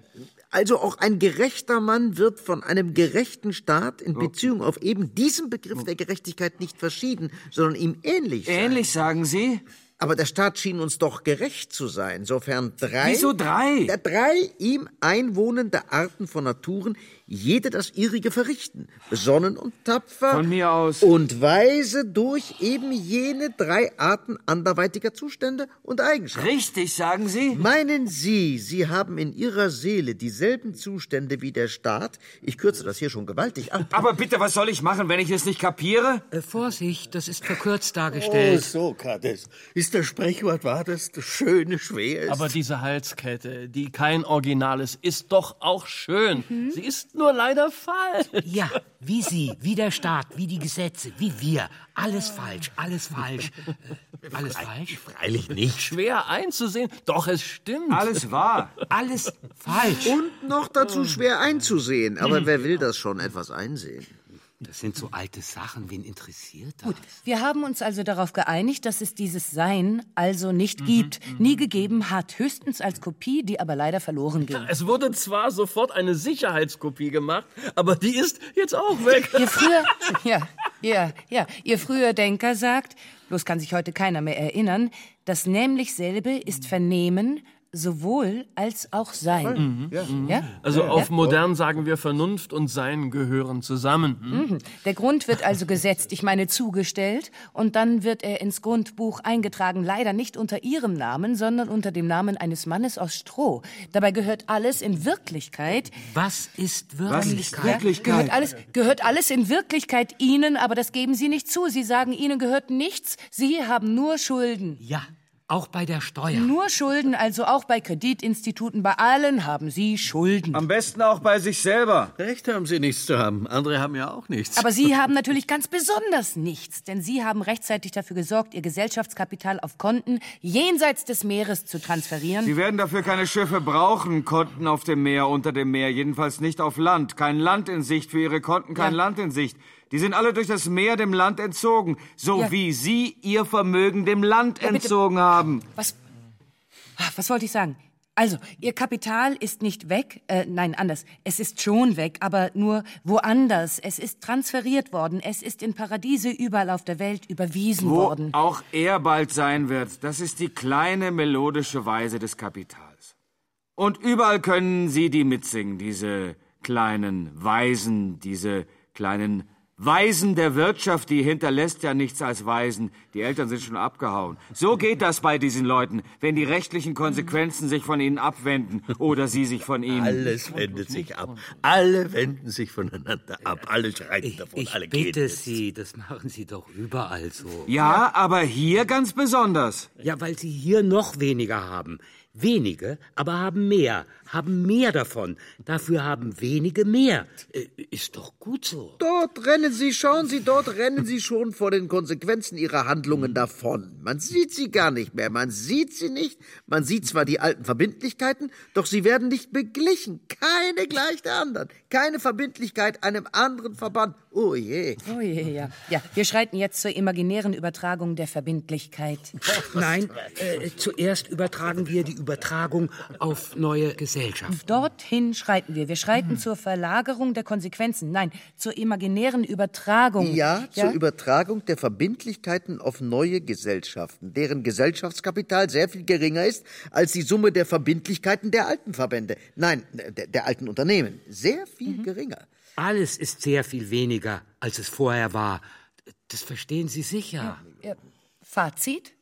Also auch ein gerechter Mann wird von einem gerechten Staat in Beziehung auf eben diesen Begriff der Gerechtigkeit nicht verschieden, sondern ihm ähnlich sein. Ähnlich, sagen Sie? Aber der Staat schien uns doch gerecht zu sein, sofern drei... Wieso drei? Drei ihm einwohnende Arten von Naturen jede das ihrige verrichten, besonnen und tapfer Von mir aus. und weise durch eben jene drei Arten anderweitiger Zustände und Eigenschaften. Richtig, sagen Sie? Meinen Sie, Sie haben in Ihrer Seele dieselben Zustände wie der Staat? Ich kürze das hier schon gewaltig ab. Aber bitte, was soll ich machen, wenn ich es nicht kapiere? Äh, Vorsicht, das ist verkürzt Oh, dargestellt. Sokrates. Ist das Sprichwort wahr, dass das Schöne schwer ist? Aber diese Halskette, die kein Original ist, ist doch auch schön. Sie ist nur leider falsch. Ja, wie Sie, wie der Staat, wie die Gesetze, wie wir. Alles falsch, alles falsch. Äh, alles falsch? Freilich nicht. Schwer einzusehen, doch es stimmt. Alles wahr. Alles falsch. Und noch dazu schwer einzusehen. Aber wer will das schon etwas einsehen? Das sind so alte Sachen, wen interessiert das? Gut, wir haben uns also darauf geeinigt, dass es dieses Sein also nicht gibt, nie gegeben hat, höchstens als Kopie, die aber leider verloren ging. Es wurde zwar sofort eine Sicherheitskopie gemacht, aber die ist jetzt auch weg. Ihr früher, ja, ja, ja, ihr früher Denker sagt, bloß kann sich heute keiner mehr erinnern, das nämlich selbe ist Vernehmen, sowohl als auch Sein. Ja? Also auf modern sagen wir, Vernunft und Sein gehören zusammen. Hm? Mhm. Der Grund wird also gesetzt, ich meine zugestellt, und dann wird er ins Grundbuch eingetragen, leider nicht unter Ihrem Namen, sondern unter dem Namen eines Mannes aus Stroh. Dabei gehört alles in Wirklichkeit. Was ist Was Wirklichkeit? ist Wirklichkeit? Gehört alles, gehört alles in Wirklichkeit Ihnen, aber das geben Sie nicht zu. Sie sagen, Ihnen gehört nichts. Sie haben nur Schulden. Ja, auch bei der Steuer. Nur Schulden, also auch bei Kreditinstituten, bei allen haben Sie Schulden. Am besten auch bei sich selber. Recht haben Sie nichts zu haben. Andere haben ja auch nichts. Aber Sie <laughs> haben natürlich ganz besonders nichts, denn Sie haben rechtzeitig dafür gesorgt, Ihr Gesellschaftskapital auf Konten jenseits des Meeres zu transferieren. Sie werden dafür keine Schiffe brauchen, Konten auf dem Meer, unter dem Meer, jedenfalls nicht auf Land. Kein Land in Sicht für Ihre Konten, kein Ja. Land in Sicht. Die sind alle durch das Meer dem Land entzogen, so Ja. wie Sie Ihr Vermögen dem Land bitte. entzogen haben. Was, Ah, was wollte ich sagen? Also, Ihr Kapital ist nicht weg, äh, nein, anders. Es ist schon weg, aber nur woanders. Es ist transferiert worden. Es ist in Paradiese überall auf der Welt überwiesen Wo worden. auch er bald sein wird. Das ist die kleine melodische Weise des Kapitals. Und überall können Sie die mitsingen, diese kleinen Weisen, diese kleinen Weisen der Wirtschaft, die hinterlässt ja nichts als Weisen. Die Eltern sind schon abgehauen. So geht das bei diesen Leuten, wenn die rechtlichen Konsequenzen sich von ihnen abwenden oder sie sich von ihnen. Alles wendet sich ab. Alle wenden sich voneinander ab. Alle schreiten Ich, davon. ich alle bitte. Sie, das machen Sie doch überall so. Ja, aber hier ganz besonders. Ja, weil Sie hier noch weniger haben. Wenige, aber haben mehr, haben mehr davon. Dafür haben wenige mehr. Äh, Ist doch gut so. Dort rennen Sie, schauen Sie, dort rennen Sie schon vor den Konsequenzen Ihrer Handlungen davon. Man sieht sie gar nicht mehr, man sieht sie nicht. Man sieht zwar die alten Verbindlichkeiten, doch sie werden nicht beglichen. Keine gleich der anderen. Keine Verbindlichkeit einem anderen Verband. Oh je. Oh je, ja. Ja, wir schreiten jetzt zur imaginären Übertragung der Verbindlichkeit. Nein, äh, zuerst übertragen wir die Übertragung auf neue Gesellschaft. Dorthin schreiten wir. Wir schreiten zur Verlagerung der Konsequenzen. Nein, zur imaginären Übertragung. Ja, zur Übertragung der Verbindlichkeiten auf neue Gesellschaften, deren Gesellschaftskapital sehr viel geringer ist als die Summe der Verbindlichkeiten der alten Verbände. Nein, der, der alten Unternehmen. Sehr viel geringer. Alles ist sehr viel weniger, als es vorher war. Das verstehen Sie sicher. Ja, Fazit?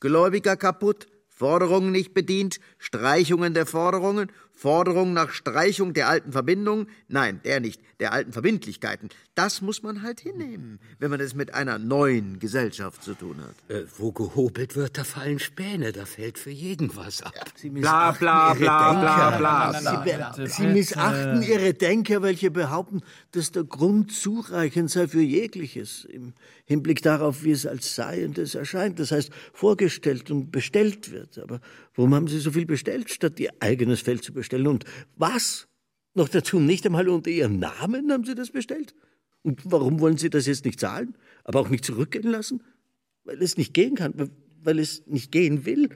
Gläubiger kaputt, Forderungen nicht bedient, Streichungen der Forderungen, Forderung nach Streichung der alten Verbindungen, nein, der nicht, der alten Verbindlichkeiten. Das muss man halt hinnehmen, wenn man es mit einer neuen Gesellschaft zu tun hat. Äh, wo gehobelt wird, da fallen Späne, da fällt für jeden was ab. Bla bla bla bla bla. Sie, be- Sie missachten Ihre Denker, welche behaupten, dass der Grund zureichend sei für jegliches, im Hinblick darauf, wie es als Seiendes erscheint, das heißt vorgestellt und bestellt wird. Aber warum haben Sie so viel bestellt, statt Ihr eigenes Feld zu bestellen? Und was? Noch dazu nicht einmal unter Ihrem Namen haben Sie das bestellt? Und warum wollen Sie das jetzt nicht zahlen, aber auch nicht zurückgehen lassen? Weil es nicht gehen kann, weil es nicht gehen will.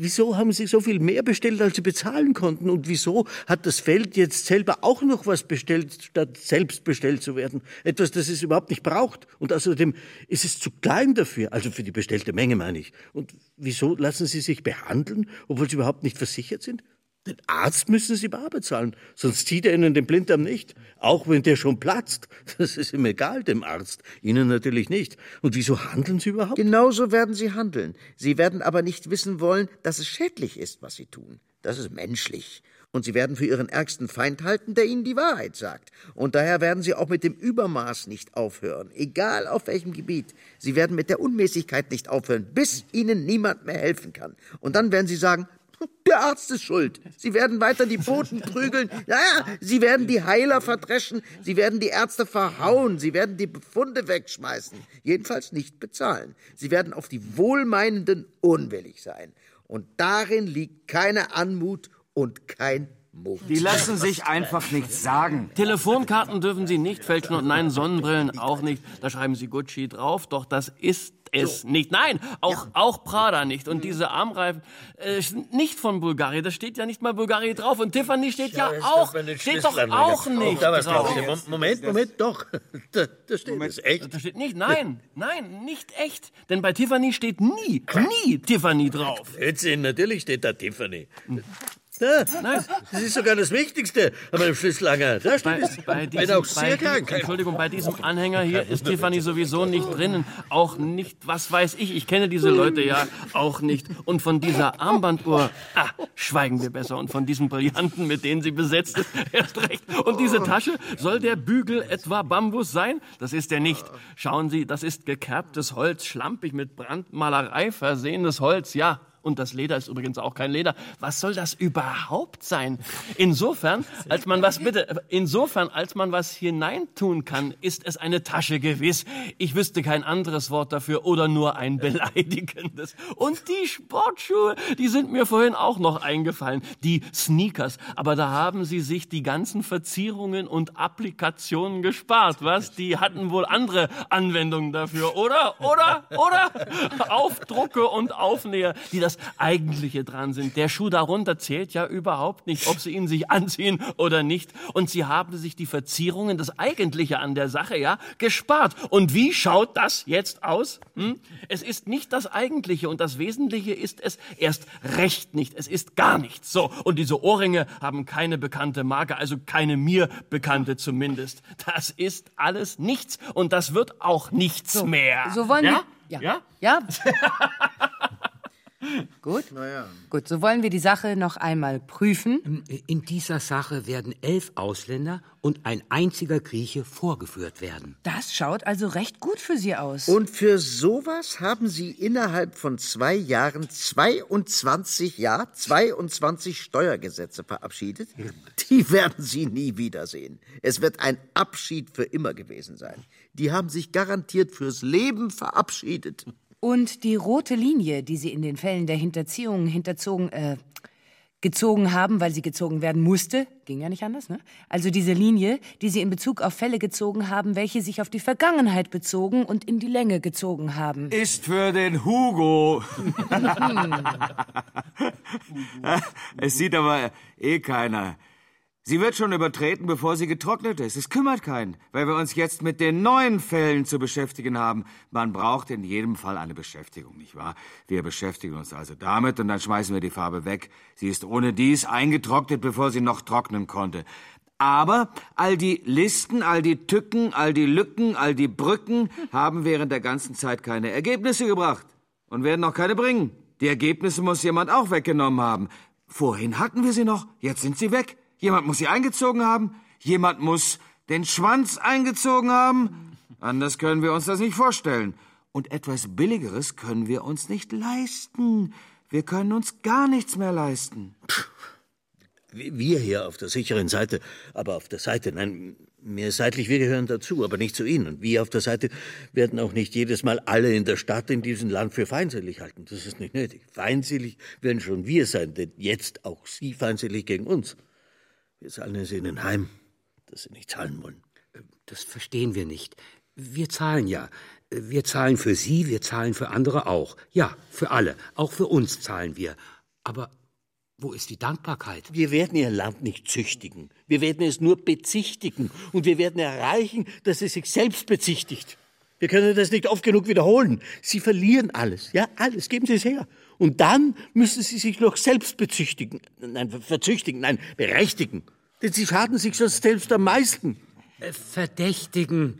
Wieso haben Sie so viel mehr bestellt, als Sie bezahlen konnten? Und wieso hat das Feld jetzt selber auch noch was bestellt, statt selbst bestellt zu werden? Etwas, das es überhaupt nicht braucht. Und außerdem ist es zu klein dafür, also für die bestellte Menge meine ich. Und wieso lassen Sie sich behandeln, obwohl Sie überhaupt nicht versichert sind? Den Arzt müssen Sie bar bezahlen, sonst zieht er Ihnen den Blinddarm nicht. Auch wenn der schon platzt. Das ist ihm egal, dem Arzt. Ihnen natürlich nicht. Und wieso handeln Sie überhaupt? Genauso werden sie handeln. Sie werden aber nicht wissen wollen, dass es schädlich ist, was sie tun. Das ist menschlich. Und sie werden für ihren ärgsten Feind halten, der ihnen die Wahrheit sagt. Und daher werden sie auch mit dem Übermaß nicht aufhören, egal auf welchem Gebiet. Sie werden mit der Unmäßigkeit nicht aufhören, bis ihnen niemand mehr helfen kann. Und dann werden sie sagen, Der Arzt ist schuld. Sie werden weiter die Boten prügeln. Ja, ja, Sie werden die Heiler verdreschen. Sie werden die Ärzte verhauen. Sie werden die Befunde wegschmeißen. Jedenfalls nicht bezahlen. Sie werden auf die Wohlmeinenden unwillig sein. Und darin liegt keine Anmut und kein Mut. Die lassen sich einfach nichts sagen. Telefonkarten dürfen Sie nicht fälschen und nein, Sonnenbrillen auch nicht. Da schreiben Sie Gucci drauf, doch das ist es nicht. Nein, auch, auch Prada nicht. Und diese Armreifen äh, sind nicht von Bulgarien. Da steht ja nicht mal Bulgarien drauf. Und Tiffany steht ja, auch, steht doch auch nicht was drauf. drauf. Moment, Moment, doch. <laughs> Da, da steht es echt. Da steht nicht, nein, nein, nicht echt. Denn bei Tiffany steht nie, nie Tiffany drauf. Blödsinn, natürlich steht da Tiffany. Da, das ist sogar das Wichtigste an meinem Schlüsselanger. Da Bei, steht es. bei Bin diesem, auch sehr bei, krank. Entschuldigung, bei diesem Anhänger hier ist Tiffany sowieso nicht drinnen. Auch nicht, was weiß ich, ich kenne diese Leute ja auch nicht. Und von dieser Armbanduhr, ah, schweigen wir besser. Und von diesen Brillanten, mit denen sie besetzt ist, <laughs> erst recht. Und diese Tasche, soll der Bügel etwa Bambus sein? Das ist er nicht. Schauen Sie, das ist gekerbtes Holz, schlampig mit Brandmalerei versehenes Holz, ja. Und das Leder ist übrigens auch kein Leder. Was soll das überhaupt sein? Insofern, <laughs> als man was bitte, insofern, als man was hineintun kann, ist es eine Tasche gewiss. Ich wüsste kein anderes Wort dafür oder nur ein beleidigendes. Und die Sportschuhe, die sind mir vorhin auch noch eingefallen. Die Sneakers. Aber da haben sie sich die ganzen Verzierungen und Applikationen gespart, was? Die hatten wohl andere Anwendungen dafür, oder? Oder? Oder? <laughs> Aufdrucke und Aufnäher, die das Eigentliche dran sind. Der Schuh darunter zählt ja überhaupt nicht, ob sie ihn sich anziehen oder nicht. Und sie haben sich die Verzierungen, das Eigentliche an der Sache, ja, gespart. Und wie schaut das jetzt aus? Hm? Es ist nicht das Eigentliche und das Wesentliche ist es erst recht nicht. Es ist gar nichts. So. Und diese Ohrringe haben keine bekannte Marke, also keine mir bekannte zumindest. Das ist alles nichts und das wird auch nichts mehr. So wollen ja? wir. Ja? Ja? <laughs> Gut. Gut, so wollen wir die Sache noch einmal prüfen. In dieser Sache werden elf Ausländer und ein einziger Grieche vorgeführt werden. Das schaut also recht gut für Sie aus. Und für sowas haben Sie innerhalb von zwei Jahren 22, ja, 22 Steuergesetze verabschiedet? Die werden Sie nie wiedersehen. Es wird ein Abschied für immer gewesen sein. Die haben sich garantiert fürs Leben verabschiedet. Und die rote Linie, die Sie in den Fällen der Hinterziehung hinterzogen, äh, gezogen haben, weil sie gezogen werden musste, ging ja nicht anders, ne? Also diese Linie, die Sie in Bezug auf Fälle gezogen haben, welche sich auf die Vergangenheit bezogen und in die Länge gezogen haben. Ist für den Hugo. <laughs> <laughs> es sieht aber eh keiner. Sie wird schon übertreten, bevor sie getrocknet ist. Es kümmert keinen, weil wir uns jetzt mit den neuen Fällen zu beschäftigen haben. Man braucht in jedem Fall eine Beschäftigung, nicht wahr? Wir beschäftigen uns also damit und dann schmeißen wir die Farbe weg. Sie ist ohne dies eingetrocknet, bevor sie noch trocknen konnte. Aber all die Listen, all die Tücken, all die Lücken, all die Brücken haben während der ganzen Zeit keine Ergebnisse gebracht und werden auch keine bringen. Die Ergebnisse muss jemand auch weggenommen haben. Vorhin hatten wir sie noch, jetzt sind sie weg. Jemand muss sie eingezogen haben, jemand muss den Schwanz eingezogen haben. Anders können wir uns das nicht vorstellen. Und etwas Billigeres können wir uns nicht leisten. Wir können uns gar nichts mehr leisten. Wir hier auf der sicheren Seite, aber auf der Seite, nein, mehr seitlich, wir gehören dazu, aber nicht zu Ihnen. Und wir auf der Seite werden auch nicht jedes Mal alle in der Stadt in diesem Land für feindselig halten. Das ist nicht nötig. Feindselig werden schon wir sein, denn jetzt auch Sie feindselig gegen uns. Wir zahlen es Ihnen heim, dass Sie nicht zahlen wollen. Das verstehen wir nicht. Wir zahlen ja. Wir zahlen für Sie, wir zahlen für andere auch. Ja, für alle. Auch für uns zahlen wir. Aber wo ist die Dankbarkeit? Wir werden Ihr Land nicht züchtigen. Wir werden es nur bezichtigen. Und wir werden erreichen, dass es sich selbst bezichtigt. Wir können das nicht oft genug wiederholen. Sie verlieren alles. Ja, alles. Geben Sie es her. Und dann müssen Sie sich noch selbst bezichtigen. Nein, verzüchtigen. Nein, berechtigen. Denn Sie schaden sich sonst selbst am meisten. Äh, Verdächtigen.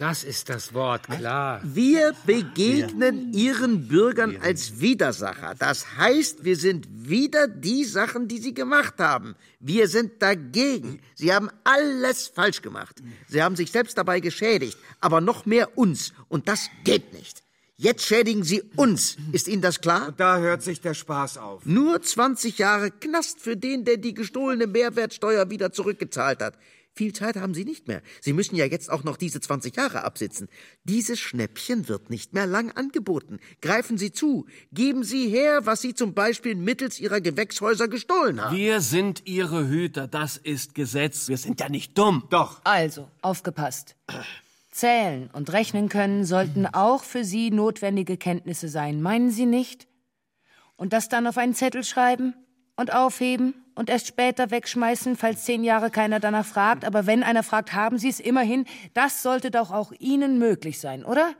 Das ist das Wort, klar. Wir begegnen Ihren Bürgern als Widersacher. Das heißt, wir sind wieder die Sachen, die Sie gemacht haben. Wir sind dagegen. Sie haben alles falsch gemacht. Sie haben sich selbst dabei geschädigt, aber noch mehr uns. Und das geht nicht. Jetzt schädigen Sie uns. Ist Ihnen das klar? Und da hört sich der Spaß auf. Nur 20 Jahre Knast für den, der die gestohlene Mehrwertsteuer wieder zurückgezahlt hat. Viel Zeit haben Sie nicht mehr. Sie müssen ja jetzt auch noch diese 20 Jahre absitzen. Dieses Schnäppchen wird nicht mehr lang angeboten. Greifen Sie zu. Geben Sie her, was Sie zum Beispiel mittels Ihrer Gewächshäuser gestohlen haben. Wir sind Ihre Hüter, das ist Gesetz. Wir sind ja nicht dumm. Doch. Also, aufgepasst. Zählen und rechnen können sollten auch für Sie notwendige Kenntnisse sein, meinen Sie nicht? Und das dann auf einen Zettel schreiben und aufheben und erst später wegschmeißen, falls zehn Jahre keiner danach fragt. Aber wenn einer fragt, haben Sie es immerhin. Das sollte doch auch Ihnen möglich sein, oder?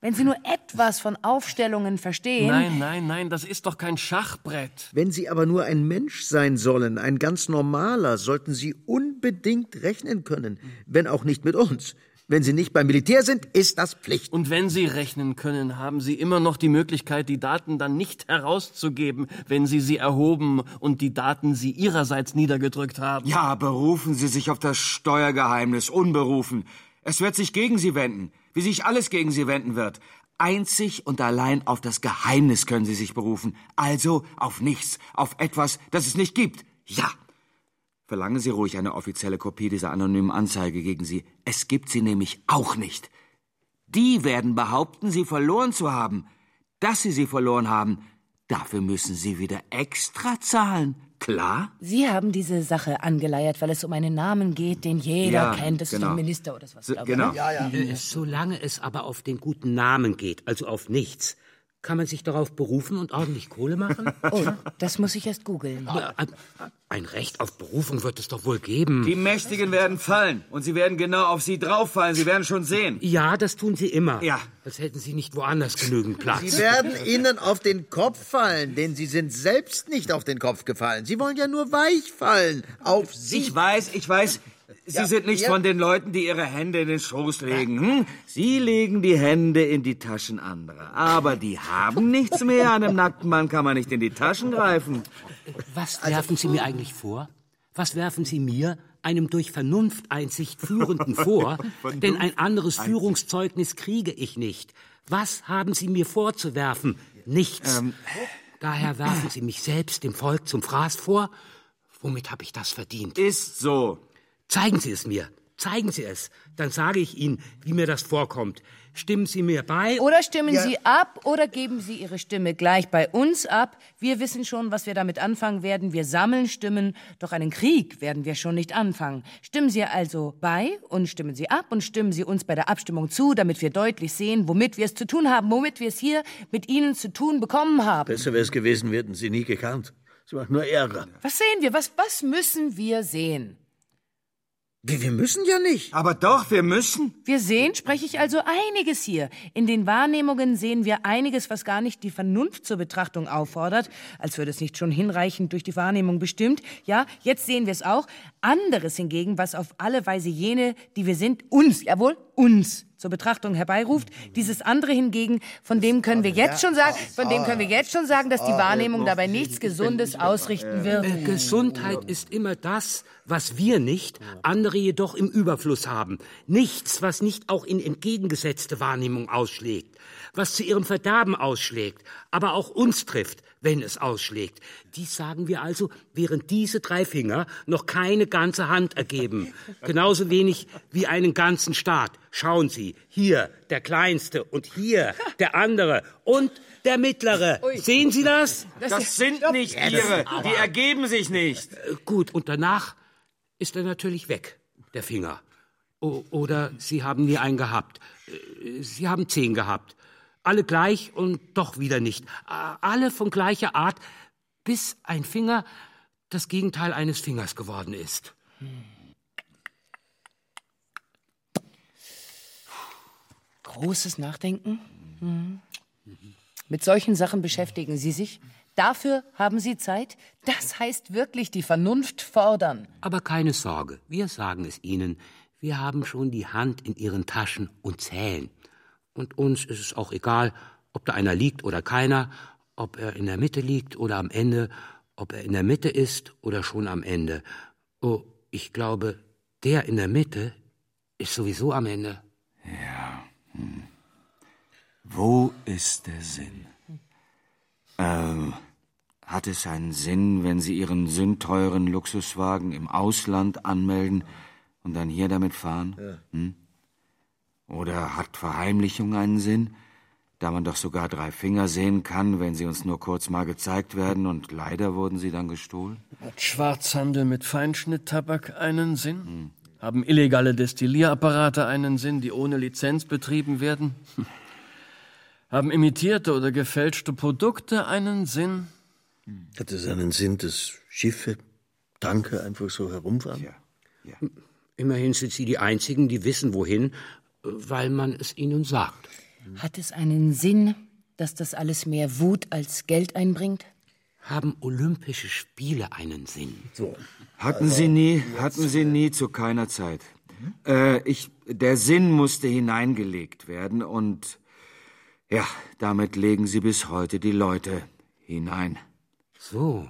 Wenn Sie nur etwas von Aufstellungen verstehen. Nein, nein, nein, das ist doch kein Schachbrett. Wenn Sie aber nur ein Mensch sein sollen, ein ganz normaler, sollten Sie unbedingt rechnen können, wenn auch nicht mit uns. Wenn Sie nicht beim Militär sind, ist das Pflicht. Und wenn Sie rechnen können, haben Sie immer noch die Möglichkeit, die Daten dann nicht herauszugeben, wenn Sie sie erhoben und die Daten Sie Ihrerseits niedergedrückt haben. Ja, berufen Sie sich auf das Steuergeheimnis, unberufen. Es wird sich gegen Sie wenden, wie sich alles gegen Sie wenden wird. Einzig und allein auf das Geheimnis können Sie sich berufen. Also auf nichts, auf etwas, das es nicht gibt. Ja. Verlangen Sie ruhig eine offizielle Kopie dieser anonymen Anzeige gegen Sie. Es gibt sie nämlich auch nicht. Die werden behaupten, sie verloren zu haben. Dass sie sie verloren haben, dafür müssen sie wieder extra zahlen. Klar? Sie haben diese Sache angeleiert, weil es um einen Namen geht, den jeder Ja, kennt. Das ist genau. doch ein Minister oder sowas, So, glaube ich. genau. ne? Äh, Solange es aber auf den guten Namen geht, also auf nichts, kann man sich darauf berufen und ordentlich Kohle machen? <laughs> Oh, das muss ich erst googeln. Ein Recht auf Berufung wird es doch wohl geben. Die Mächtigen werden fallen und sie werden genau auf Sie drauffallen. Sie werden schon sehen. Ja, das tun sie immer. Ja. Als hätten sie nicht woanders genügend Platz. Sie werden Ihnen auf den Kopf fallen, denn Sie sind selbst nicht auf den Kopf gefallen. Sie wollen ja nur weich fallen. Auf Sie. Ich weiß, ich weiß. Sie Ja, sind nicht ja. von den Leuten, die ihre Hände in den Schoß legen. Hm? Sie legen die Hände in die Taschen anderer. Aber die haben nichts mehr. Einem nackten Mann kann man nicht in die Taschen greifen. Was werfen Sie mir eigentlich vor? Was werfen Sie mir, einem durch Vernunfteinsicht Führenden, vor? <laughs> Denn ein anderes Führungszeugnis kriege ich nicht. Was haben Sie mir vorzuwerfen? Nichts. Daher werfen Sie mich selbst dem Volk zum Fraß vor. Womit habe ich das verdient? Ist so. Zeigen Sie es mir. Zeigen Sie es. Dann sage ich Ihnen, wie mir das vorkommt. Stimmen Sie mir bei? Oder stimmen Sie ab oder geben Sie Ihre Stimme gleich bei uns ab. Wir wissen schon, was wir damit anfangen werden. Wir sammeln Stimmen, doch einen Krieg werden wir schon nicht anfangen. Stimmen Sie also bei und stimmen Sie ab und stimmen Sie uns bei der Abstimmung zu, damit wir deutlich sehen, womit wir es zu tun haben, womit wir es hier mit Ihnen zu tun bekommen haben. Besser wäre es gewesen, wir hätten sie nie gekannt. Sie macht nur Ärger. Was sehen wir? Was, was müssen wir sehen? Wir, wir müssen ja nicht. Aber doch, wir müssen. Wir sehen, spreche ich also einiges hier. In den Wahrnehmungen sehen wir einiges, was gar nicht die Vernunft zur Betrachtung auffordert, als würde es nicht schon hinreichend durch die Wahrnehmung bestimmt. Ja, jetzt sehen wir es auch. Anderes hingegen, was auf alle Weise jene, die wir sind, uns, jawohl, uns zur Betrachtung herbeiruft. Dieses andere hingegen, von dem können wir jetzt schon sagen, von dem können wir jetzt schon sagen, dass die Wahrnehmung dabei nichts Gesundes ausrichten wird. Äh, Gesundheit ist immer das, was wir nicht, andere jedoch im Überfluss haben. Nichts, was nicht auch in entgegengesetzte Wahrnehmung ausschlägt, was zu ihrem Verderben ausschlägt, aber auch uns trifft, wenn es ausschlägt. Dies sagen wir also, während diese drei Finger noch keine ganze Hand ergeben. Genauso wenig wie einen ganzen Staat. Schauen Sie, hier der kleinste und hier der andere und der mittlere. Sehen Sie das? Das sind nicht Ihre. Die ergeben sich nicht. Äh, Gut, und danach ist er natürlich weg, der Finger. O oder Sie haben nie einen gehabt. Äh, Sie haben zehn gehabt. Alle gleich und doch wieder nicht. Alle von gleicher Art, bis ein Finger das Gegenteil eines Fingers geworden ist. Großes Nachdenken. Mhm. Mit solchen Sachen beschäftigen Sie sich. Dafür haben Sie Zeit. Das heißt wirklich die Vernunft fordern. Aber keine Sorge, wir sagen es Ihnen. Wir haben schon die Hand in Ihren Taschen und zählen. Und uns ist es auch egal, ob da einer liegt oder keiner, ob er in der Mitte liegt oder am Ende, ob er in der Mitte ist oder schon am Ende. Oh, ich glaube, der in der Mitte ist sowieso am Ende. Wo ist der Sinn? Ähm, hat es einen Sinn, wenn Sie Ihren sündteuren Luxuswagen im Ausland anmelden und dann hier damit fahren? Ja. Hm? Oder hat Verheimlichung einen Sinn, da man doch sogar drei Finger sehen kann, wenn sie uns nur kurz mal gezeigt werden und leider wurden sie dann gestohlen? Hat Schwarzhandel mit Feinschnitttabak einen Sinn? Haben illegale Destillierapparate einen Sinn, die ohne Lizenz betrieben werden? Hm. <laughs> Haben imitierte oder gefälschte Produkte einen Sinn? Hat es einen Sinn, dass Schiffe, Tanker einfach so herumfahren? Ja. Immerhin sind Sie die Einzigen, die wissen, wohin, weil man es ihnen sagt. Hat es einen Sinn, dass das alles mehr Wut als Geld einbringt? Haben Olympische Spiele einen Sinn? So. Hatten sie nie, hatten sie nie zu keiner Zeit. Äh, ich, der Sinn musste hineingelegt werden und ja, damit legen sie bis heute die Leute hinein. So.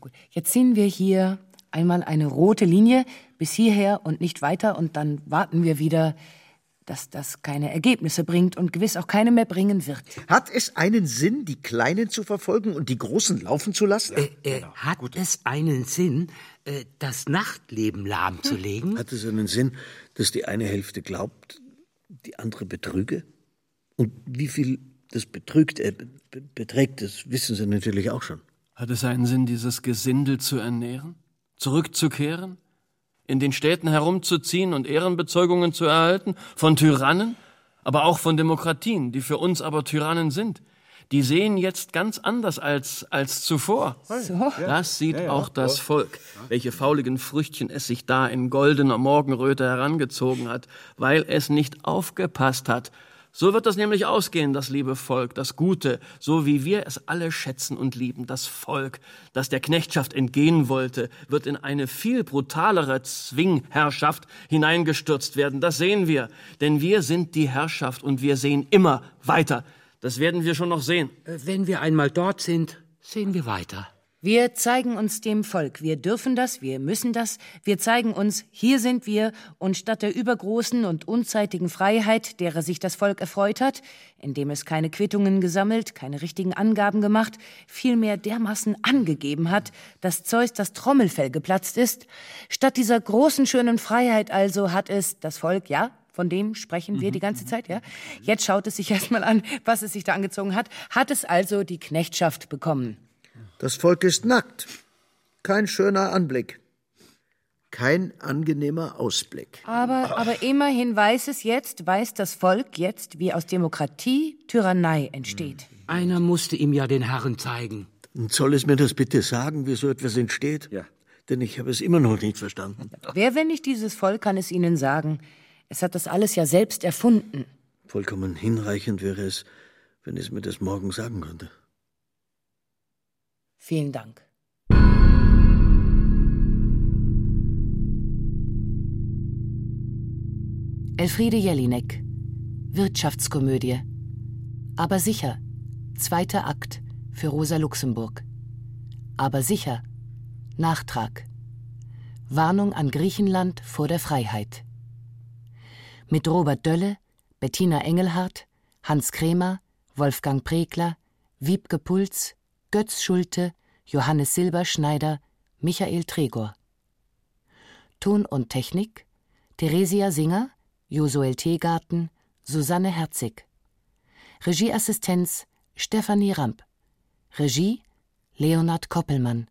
Gut, jetzt ziehen wir hier einmal eine rote Linie bis hierher und nicht weiter und dann warten wir wieder, dass das keine Ergebnisse bringt und gewiss auch keine mehr bringen wird. Hat es einen Sinn, die Kleinen zu verfolgen und die Großen laufen zu lassen? Äh, äh, hat es einen Sinn, äh, das Nachtleben lahmzulegen? Hat es einen Sinn, dass die eine Hälfte glaubt, die andere betrüge? Und wie viel das betrügt, äh, be beträgt, das wissen Sie natürlich auch schon. Hat es einen Sinn, dieses Gesindel zu ernähren? Zurückzukehren? In den Städten herumzuziehen und Ehrenbezeugungen zu erhalten? Von Tyrannen? Aber auch von Demokratien, die für uns aber Tyrannen sind. Die sehen jetzt ganz anders als, als zuvor. So? Das sieht auch das Volk, welche fauligen Früchtchen es sich da in goldener Morgenröte herangezogen hat, weil es nicht aufgepasst hat. So wird das nämlich ausgehen, das liebe Volk, das Gute, so wie wir es alle schätzen und lieben. Das Volk, das der Knechtschaft entgehen wollte, wird in eine viel brutalere Zwingherrschaft hineingestürzt werden. Das sehen wir, denn wir sind die Herrschaft und wir sehen immer weiter. Das werden wir schon noch sehen. Äh, Wenn wir einmal dort sind, sehen wir weiter. Wir zeigen uns dem Volk. Wir dürfen das, wir müssen das. Wir zeigen uns, hier sind wir. Und statt der übergroßen und unzeitigen Freiheit, derer sich das Volk erfreut hat, indem es keine Quittungen gesammelt, keine richtigen Angaben gemacht, vielmehr dermaßen angegeben hat, dass Zeus das Trommelfell geplatzt ist, statt dieser großen, schönen Freiheit also hat es das Volk, ja, von dem sprechen wir die ganze Zeit, ja? Jetzt schaut es sich erstmal an, was es sich da angezogen hat, hat es also die Knechtschaft bekommen. Das Volk ist nackt. Kein schöner Anblick. Kein angenehmer Ausblick. Aber, aber immerhin weiß es jetzt, weiß das Volk jetzt, wie aus Demokratie Tyrannei entsteht. Einer musste ihm ja den Herren zeigen. Und soll es mir das bitte sagen, wie so etwas entsteht? Ja. Denn ich habe es immer noch nicht verstanden. Wer, wenn nicht dieses Volk, kann es Ihnen sagen? Es hat das alles ja selbst erfunden. Vollkommen hinreichend wäre es, wenn es mir das morgen sagen könnte. Vielen Dank. Elfriede Jelinek Wirtschaftskomödie. Aber sicher Zweiter Akt für Rosa Luxemburg. Aber sicher Nachtrag. Warnung an Griechenland vor der Freiheit. Mit Robert Dölle, Bettina Engelhardt, Hans Krämer, Wolfgang Pregler, Wiebke Puls, Götz Schulte, Johannes Silberschneider, Michael Tregor. Ton und Technik Theresia Singer, Josuel Teegarten, Susanne Herzig. Regieassistenz Stefanie Ramp. Regie Leonhard Koppelmann.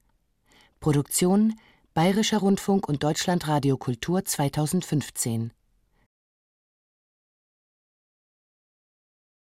Produktion Bayerischer Rundfunk und Deutschlandradio Kultur 2015